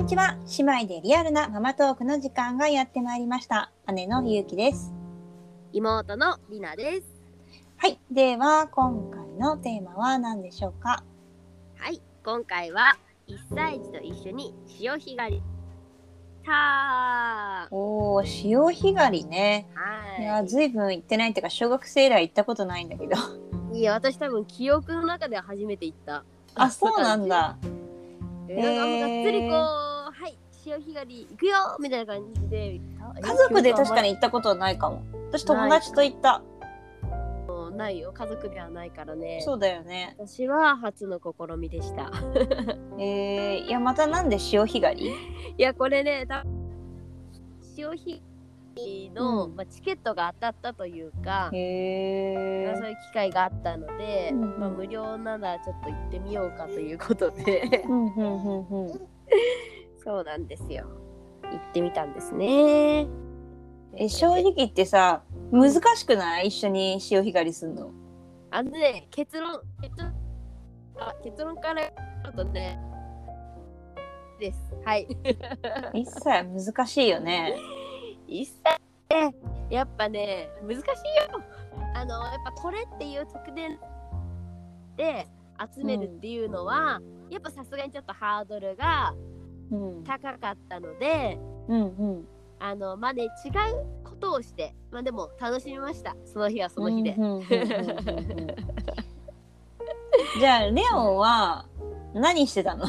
にちは。姉妹でリアルなママトークの時間がやってまいりました。姉のゆうきです。妹のりなです。はい。では今回のテーマは何でしょうか？はい、今回は1歳児と一緒に潮干狩り。たおー潮干狩りね。はい。やずいぶん行ってないっていうか小学生以来行ったことないんだけど。い。いや、私多分記憶の中では初めて行った。あそうなんだ。えーなんかがっつりこう、はい、潮干狩り行くよみたいな感じで。家族で確かに行ったことないかも。私友達と行った。ないよ。家族ではないからね。そうだよね。私は初の試みでした。えー、いやまたなんで潮干狩り？いや、これね、た潮干狩りの、うん。まあ、チケットが当たったというか、へまあそういう機会があったので、うんうん。まあ、無料ならちょっと行ってみようかということで。うんうんうんうん そうなんですよ。行ってみたんですね。え。正直言ってさ難しくない？一緒に潮干狩りするの？あのね結論結論あ結論から言うとねです。はい。一切難しいよね。一切ね。やっぱね難しいよ。あのやっぱこれっていう特典で集めるっていうのは、やっぱさすがにちょっとハードルがうん高かったのでうんうん。あのまあね違うことをしてまあでも楽しみました。その日はその日で、じゃあレオンは何してたの、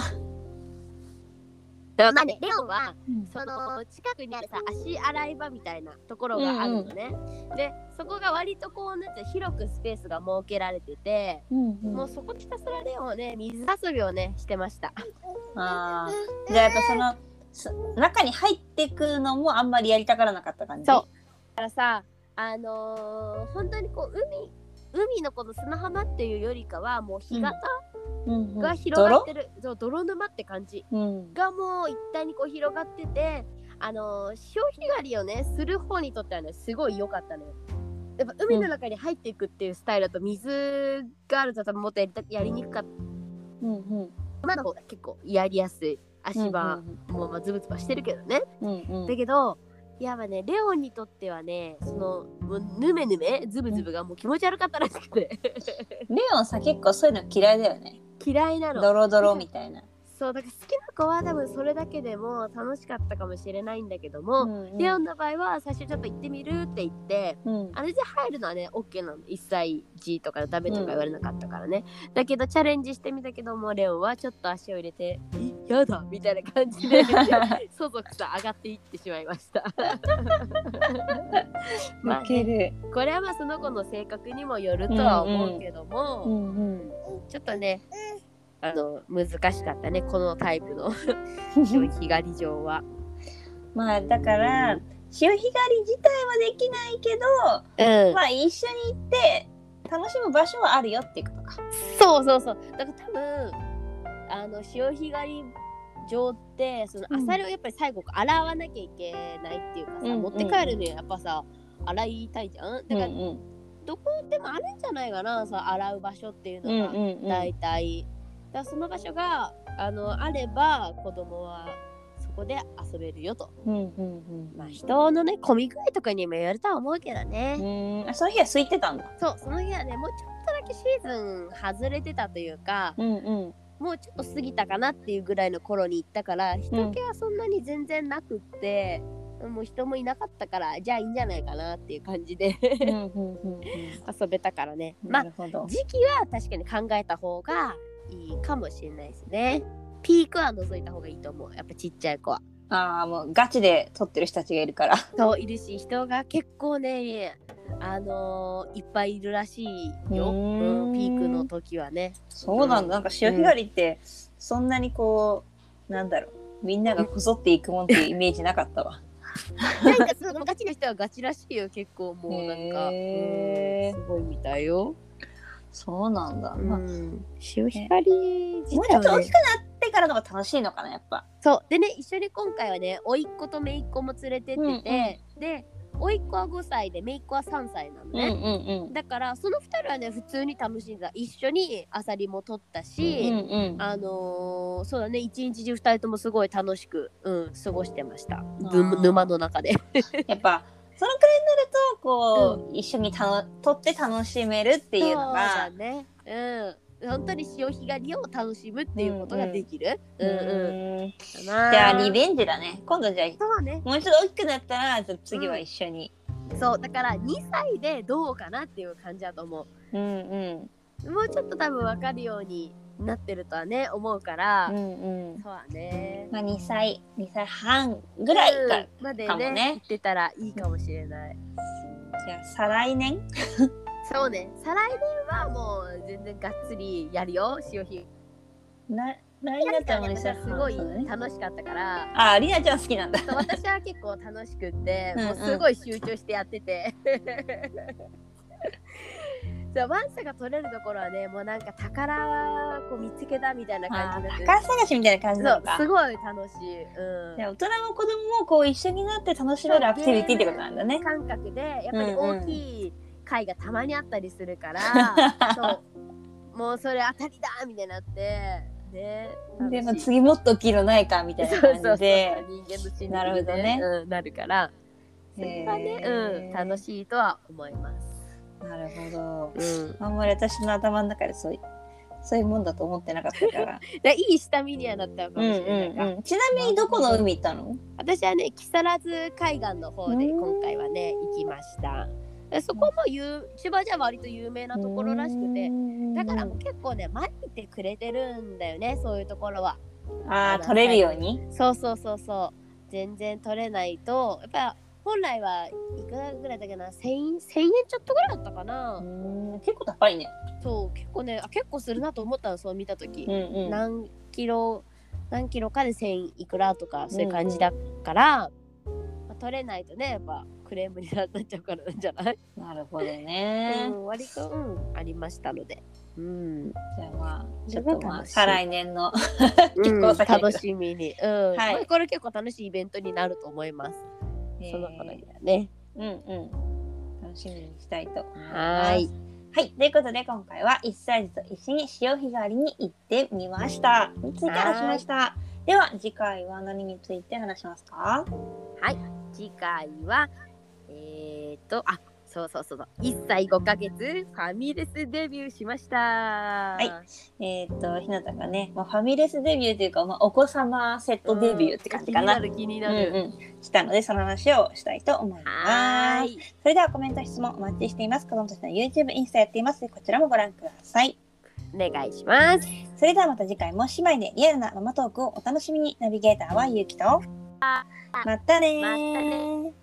まあねレオンはその近くにあるさ足洗い場みたいなところがあるのね、でそこが割とこうなんて広くスペースが設けられてて、うんうん。もうそこひたすらレオンはね水遊びをねしてました。あー。じゃあやっぱそのそ中に入ってくのもあんまりやりたがらなかった感じ？そう。だからさあのー本当にこう海海のこの砂浜っていうよりかはもう干潟うんうんが広がってる、そう泥沼って感じ。泥うん。がもう一体にこう広がっててあのー潮干狩りをねする方にとってはねすごい良かったのよ。やっぱ海の中に入っていくっていうスタイルだと水があるともっとやりたやりにくかった。うんうん。まだ方が結構やりやすい。足場うんもまあズブズブしてるけどね、うんうん。だけどいやまあねレオンにとってはねそのもうヌメヌメズブズブがもう気持ち悪かったらしくて。レオンさ結構そういうの嫌いだよね嫌いなの。ドロドロみたいな、そうだから好きな子は多分それだけでも楽しかったかもしれないんだけども、うんうん。レオンの場合は最初ちょっと行ってみるって言ってうん。あれで入るのはね OK なの1歳児とかダメとか言われなかったからね、だけどチャレンジしてみたけどもレオンはちょっと足を入れて「えやだ」みたいな感じで そそくさ上がっていってしまいました。まあウケねるこれはまあその子の性格にもよるとは思うけども、うんうん。ちょっとねあの難しかったねこのタイプの。潮干狩り場は。まあだから潮干狩り自体はできないけど、うん。まあ一緒に行って楽しむ場所はあるよっていうことか。そうそうそう。だから多分あの潮干狩り場ってそのうん。アサリをやっぱり最後洗わなきゃいけないっていうかさ、うんうん持って帰るにはやっぱさ洗いたいじゃん？だから、うん。うんどこでもあるんじゃないかなその洗う場所っていううんのが、うんうん。大体だその場所があのあれば子供はそこで遊べるよと。うんうんまあ人のね混み具合とかにもよるとは思うけどね、うん。うんあその日は空いてたんだ。そうその日はねもうちょっとだけシーズン外れてたというかうんうん。もうちょっと過ぎたかなっていうぐらいの頃に行ったから人気はそんなに全然なくって、もう人もいなかったからじゃあいいんじゃないかなっていう感じでうんうんうんうん。遊べたからね。なまあるほど。時期は確かに考えた方がいいかもしれないですね。ピークは除いた方がいいと思う。やっぱちっちゃい子は。ああもうガチで撮ってる人たちがいるから。そういるし人が結構ねあのーいっぱいいるらしいよ、うーん。うん、ピークの時はね。そうなんだ。なんか潮干狩りってそんなにこうなんだろう。みんながこぞっていくもんっていうイメージなかったわ。なんかそのガチな人はガチらしいよ結構もうなんか、へー。うんすごいみたいよ、そうなんだ。うまあん、潮干狩り自もうち体は、ねょっと大きく、なってからの方が楽しいのかなやっぱ。そう。でね一緒に今回はね甥っ子と姪っ子も連れてってて、うんうん。で甥っ子は5歳で姪っ子は3歳なのね、うんうんうん。だからその2人はね普通に楽しんだ一緒にアサリも取ったし、うんうんあのーそうだね一日中2人ともすごい楽しく、うん、過ごしてました。ーぬ沼の中で。やっぱそのくらいになるとこう、一緒にたの撮って楽しめるっていうのそうね。うん。本当に潮干狩りを楽しむっていうことができる。うん。うん、じゃあリベンジだね。今度じゃあそうね。もうちょっと大きくなったら次は一緒に、そうだから2歳でどうかなっていう感じだと思う。ん、うん。うもうちょっと多分分かるようになってるとはね思うから、うんうん。そうだね。まあ2歳2歳半ぐらいか、うんまでねね。言ってたらいいかもしれない。じゃあ再来年？そうね再来年はもう全然がっつりやるよ潮干な来年だったらもう2私歳はすごい楽しかったから。ありなちゃん好きなんだ。私は結構楽しくってうんうん。もうすごい集中してやってて そうワンサが取れるところはねもうなんか宝こう見つけたみたいなあ感じになって宝探しみたいな感じなのか。そうすごい楽しい、うん。大人も子供もこう一緒になって楽しめるアクティビティってことなんだね。感覚でやっぱり大きい貝がたまにあったりするから、そう。もうそれ当たりだみたいになってねでも次もっと大きいのないかみたいな感じで。人間の心理でなるほどね。うん、なるから。それはね、うん、楽しいとは思います。なるほど。うん、あんまり私の頭の中でそういうそういうもんだと思ってなかったから。でいい下見にはなったのかうんもしれないか、うんうん。ちなみにどこの海行ったの？私はね木更津海岸の方でうん今回はね行きましたでそこも有千葉じゃ割と有名なところらしくてだからもう結構ね巻いてくれてるんだよねそういうところはああ取れるように？そうそうそうそう全然取れないとやっぱ本来はいくらぐらいだっけな？1000円1000円ちょっとぐらいだったかな、うん結構高いね。そう結構ねあ結構するなと思ったのそう見た時。う、んうん。何キロ何キロかで1000いくらとかそういう感じだから、まあ、取れないとねやっぱクレームになっちゃうからなんじゃない、なるほどね。うん、割と、うん、ありましたので、うん、じゃあまあちそょっとまあ再来年のうん構先だけど楽しみに、うん。はい。まあこれ結構楽しいイベントになると思います、その頃にはねうんうん。楽しみにしたいと思います。はーい。はい。ということで、今回は1歳児と一緒に潮干狩りに行ってみました。について話しました。では、次回は何について話しますか？次回はえー、とあそうそうそうそう1歳5ヶ月ファミレスデビューしましたはいえっ、と、ひなたがね、まあ、ファミレスデビューというか、まあ、お子様セットデビューって感じかな。気になる気にうんなる、うん、したので、その話をしたいと思いはます。それではコメント、質問お待ちしています。子供たちの YouTube、インスタやっています。こちらもご覧ください。お願いしますそれではまた次回も姉妹でリアルなママトークをお楽しみに。ナビゲーターはゆうきと。またねーまたね